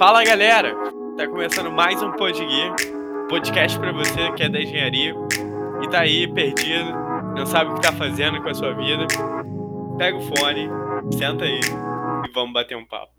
Fala galera, tá começando mais um Podgear, podcast para você que é da engenharia e tá aí perdido, não sabe o que tá fazendo com a sua vida. Pega o fone, senta aí e vamos bater um papo.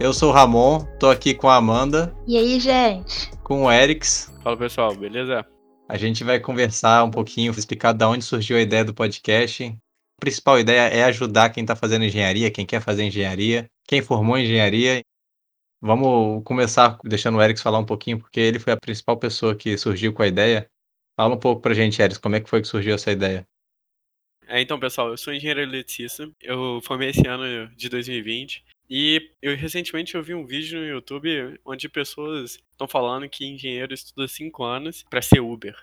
Eu sou o Ramon, tô aqui com a Amanda. E aí, gente? Com o Erix. Fala pessoal, beleza? A gente vai conversar um pouquinho, explicar de onde surgiu a ideia do podcast. A principal ideia é ajudar quem está fazendo engenharia, quem quer fazer engenharia, quem formou engenharia. Vamos começar deixando o Erix falar um pouquinho, porque ele foi a principal pessoa que surgiu com a ideia. Fala um pouco pra gente, Erix, como é que foi que surgiu essa ideia? É, então, pessoal, eu sou engenheiro eletricista. Eu formei esse ano de 2020. E eu recentemente eu vi um vídeo no YouTube onde pessoas estão falando que engenheiro estuda 5 anos para ser Uber.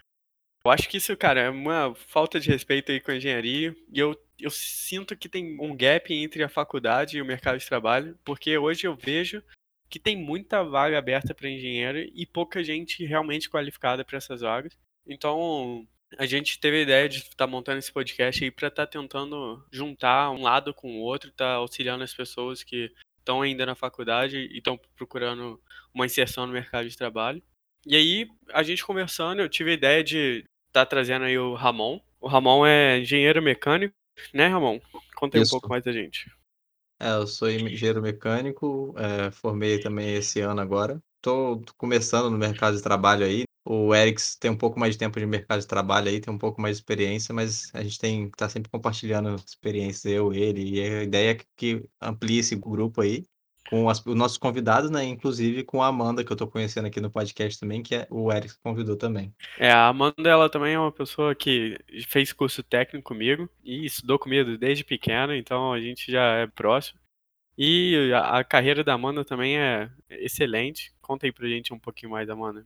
Eu acho que isso, cara, é uma falta de respeito aí com a engenharia. E eu, eu sinto que tem um gap entre a faculdade e o mercado de trabalho, porque hoje eu vejo que tem muita vaga aberta para engenheiro e pouca gente realmente qualificada para essas vagas. Então, a gente teve a ideia de estar tá montando esse podcast aí para estar tá tentando juntar um lado com o outro, estar tá auxiliando as pessoas que estão ainda na faculdade e estão procurando uma inserção no mercado de trabalho. E aí, a gente conversando, eu tive a ideia de estar tá trazendo aí o Ramon. O Ramon é engenheiro mecânico, né, Ramon? Conta aí Isso. um pouco mais da gente. É, eu sou engenheiro mecânico, é, formei também esse ano agora. Estou começando no mercado de trabalho aí, o Erics tem um pouco mais de tempo de mercado de trabalho aí, tem um pouco mais de experiência, mas a gente tem tá sempre compartilhando experiências, eu, ele, e a ideia é que amplie esse grupo aí com as, os nossos convidados, né? Inclusive com a Amanda, que eu estou conhecendo aqui no podcast também, que é o Eric convidou também. É, a Amanda, ela também é uma pessoa que fez curso técnico comigo e estudou comigo desde pequena, então a gente já é próximo. E a, a carreira da Amanda também é excelente. Conta aí pra gente um pouquinho mais, Amanda.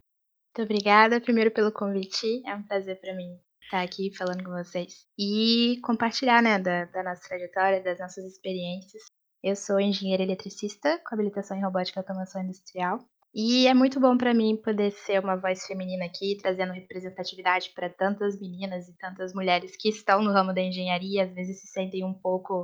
Muito obrigada, primeiro pelo convite. É um prazer para mim estar aqui falando com vocês e compartilhar, né, da, da nossa trajetória, das nossas experiências. Eu sou engenheira eletricista com habilitação em robótica e automação industrial. E é muito bom para mim poder ser uma voz feminina aqui, trazendo representatividade para tantas meninas e tantas mulheres que estão no ramo da engenharia, às vezes se sentem um pouco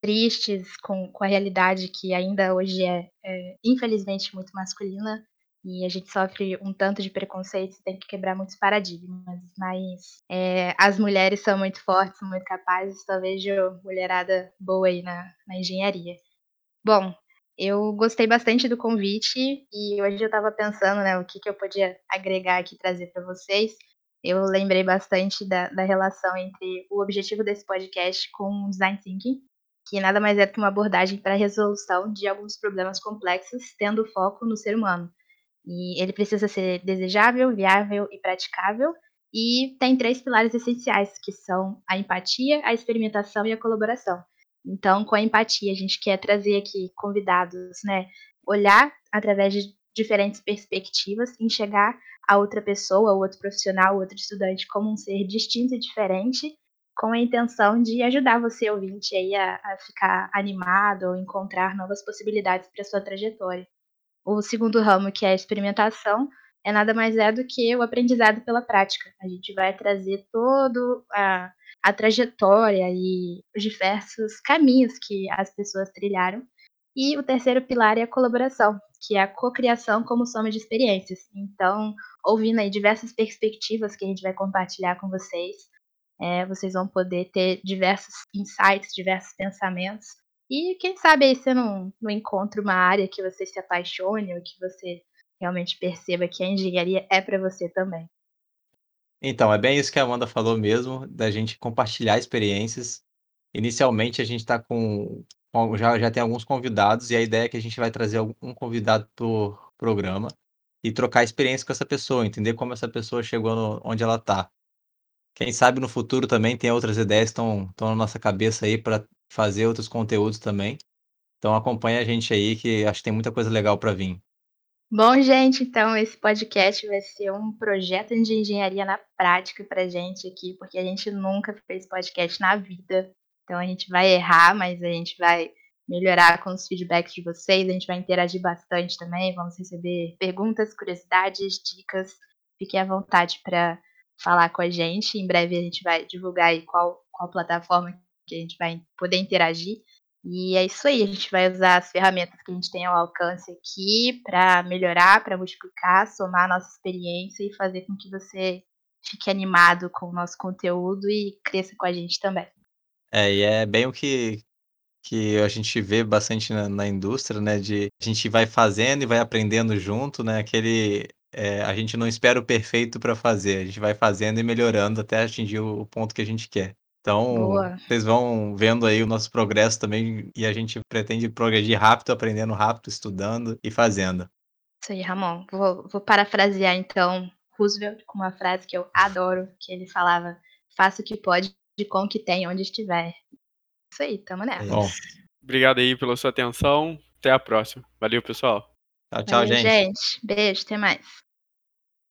tristes com, com a realidade que ainda hoje é, é infelizmente muito masculina e a gente sofre um tanto de preconceito, tem que quebrar muitos paradigmas, mas é, as mulheres são muito fortes, muito capazes, só vejo mulherada boa aí na, na engenharia. Bom, eu gostei bastante do convite e hoje eu estava pensando, né, o que, que eu podia agregar aqui trazer para vocês. Eu lembrei bastante da, da relação entre o objetivo desse podcast com o design thinking, que nada mais é que uma abordagem para a resolução de alguns problemas complexos, tendo foco no ser humano. E ele precisa ser desejável, viável e praticável. E tem três pilares essenciais, que são a empatia, a experimentação e a colaboração. Então, com a empatia, a gente quer trazer aqui convidados, né? Olhar através de diferentes perspectivas, enxergar a outra pessoa, o outro profissional, o outro estudante como um ser distinto e diferente, com a intenção de ajudar você, ouvinte, aí a, a ficar animado ou encontrar novas possibilidades para sua trajetória. O segundo ramo, que é a experimentação, é nada mais é do que o aprendizado pela prática. A gente vai trazer todo a, a trajetória e os diversos caminhos que as pessoas trilharam. E o terceiro pilar é a colaboração, que é a cocriação como soma de experiências. Então, ouvindo aí diversas perspectivas que a gente vai compartilhar com vocês, é, vocês vão poder ter diversos insights, diversos pensamentos e quem sabe aí você não, não encontra uma área que você se apaixone ou que você realmente perceba que a engenharia é para você também. Então, é bem isso que a Amanda falou mesmo, da gente compartilhar experiências. Inicialmente a gente está com. Já, já tem alguns convidados, e a ideia é que a gente vai trazer um convidado por programa e trocar experiência com essa pessoa, entender como essa pessoa chegou no, onde ela está. Quem sabe no futuro também tem outras ideias que estão na nossa cabeça aí para fazer outros conteúdos também. Então acompanha a gente aí que acho que tem muita coisa legal para vir. Bom, gente, então esse podcast vai ser um projeto de engenharia na prática pra gente aqui, porque a gente nunca fez podcast na vida. Então a gente vai errar, mas a gente vai melhorar com os feedbacks de vocês. A gente vai interagir bastante também, vamos receber perguntas, curiosidades, dicas. Fiquem à vontade para falar com a gente. Em breve a gente vai divulgar aí qual, qual plataforma que a gente vai poder interagir. E é isso aí, a gente vai usar as ferramentas que a gente tem ao alcance aqui para melhorar, para multiplicar, somar a nossa experiência e fazer com que você fique animado com o nosso conteúdo e cresça com a gente também. É, e é bem o que, que a gente vê bastante na, na indústria, né? De a gente vai fazendo e vai aprendendo junto, né? Aquele. É, a gente não espera o perfeito para fazer, a gente vai fazendo e melhorando até atingir o ponto que a gente quer. Então, Boa. vocês vão vendo aí o nosso progresso também e a gente pretende progredir rápido, aprendendo rápido, estudando e fazendo. Isso aí, Ramon. Vou, vou parafrasear então Roosevelt com uma frase que eu adoro, que ele falava: faça o que pode com o que tem onde estiver. Isso aí, tamo nessa. Bom, Obrigado aí pela sua atenção. Até a próxima. Valeu, pessoal. tchau, tchau, Valeu, gente. gente. Beijo, até mais.